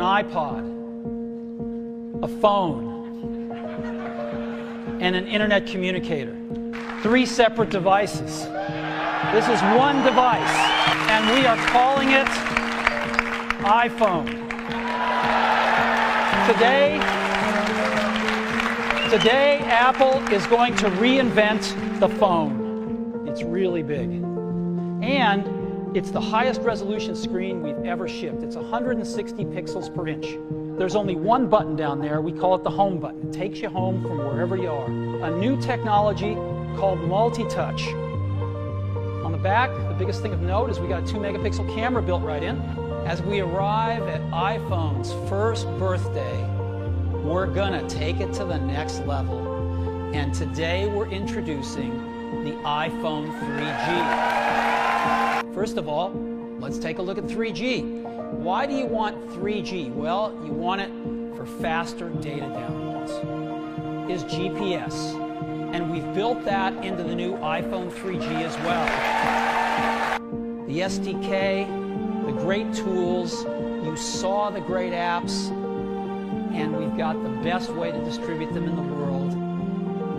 iPod, a phone, and an internet communicator. Three separate devices. This is one device, and we are calling it iPhone. Today, today Apple is going to reinvent the phone. It's really big. And it's the highest resolution screen we've ever shipped. It's 160 pixels per inch. There's only one button down there. We call it the home button. It takes you home from wherever you are. A new technology called multi-touch. On the back, the biggest thing of note is we got a 2 megapixel camera built right in. As we arrive at iPhone's first birthday, we're gonna take it to the next level. And today we're introducing the iPhone 3G. First of all, let's take a look at 3G. Why do you want 3G? Well, you want it for faster data downloads. Is GPS. And we've built that into the new iPhone 3G as well. The SDK, the great tools, you saw the great apps, and we've got the best way to distribute them in the world.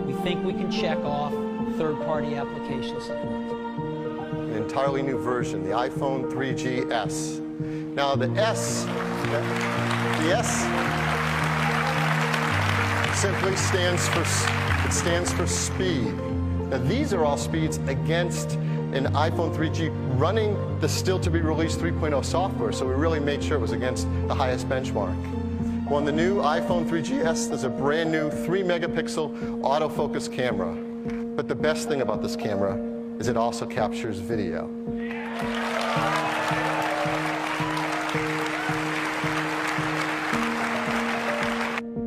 We think we can check off third-party application support. An entirely new version, the iPhone 3GS. Now the S, the S simply stands for, it stands for speed. Now these are all speeds against an iPhone 3G running the still to be released 3.0 software, so we really made sure it was against the highest benchmark. Well, in the new iPhone 3GS, there's a brand new 3 megapixel autofocus camera. But the best thing about this camera is it also captures video.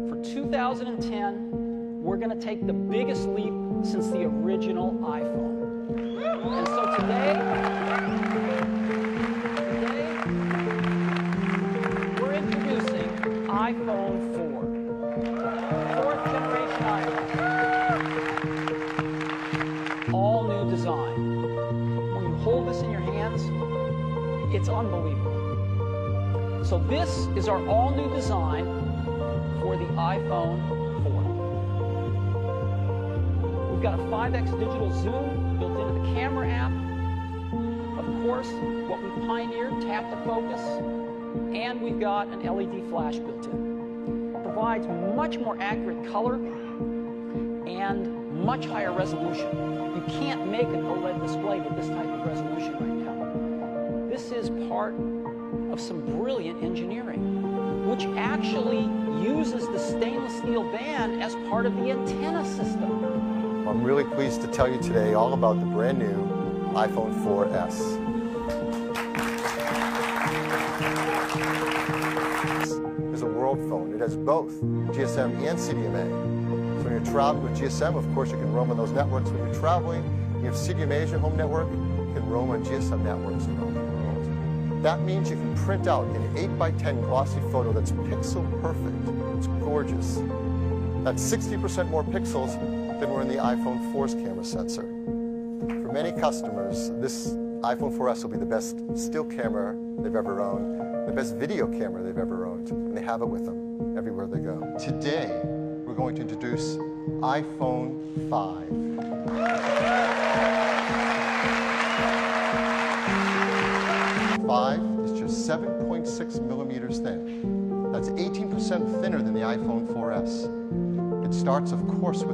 For 2010, we're going to take the biggest leap since the original iPhone. And so today, today we're introducing iPhone 4. Fourth generation iPhone. All design. When you hold this in your hands, it's unbelievable. So this is our all new design for the iPhone 4. We've got a 5x digital zoom built into the camera app. Of course, what we pioneered, tap to focus, and we've got an LED flash built in. It provides much more accurate color and much higher resolution. You can't make an OLED display with this type of resolution right now. This is part of some brilliant engineering, which actually uses the stainless steel band as part of the antenna system. I'm really pleased to tell you today all about the brand new iPhone 4S. It's a world phone. It has both GSM and CDMA. When you're traveling with GSM, of course, you can roam on those networks. When you're traveling, you have CDMA as your home network, you can roam on GSM networks around the world. That means you can print out an 8 by 10 glossy photo that's pixel perfect. It's gorgeous. That's 60% more pixels than were in the iPhone 4's camera sensor. For many customers, this iPhone 4S will be the best still camera they've ever owned, the best video camera they've ever owned, and they have it with them everywhere they go. Today, we're going to introduce iPhone 5. 5 is just 7.6 millimeters thin. That's 18% thinner than the iPhone 4S. It starts, of course, with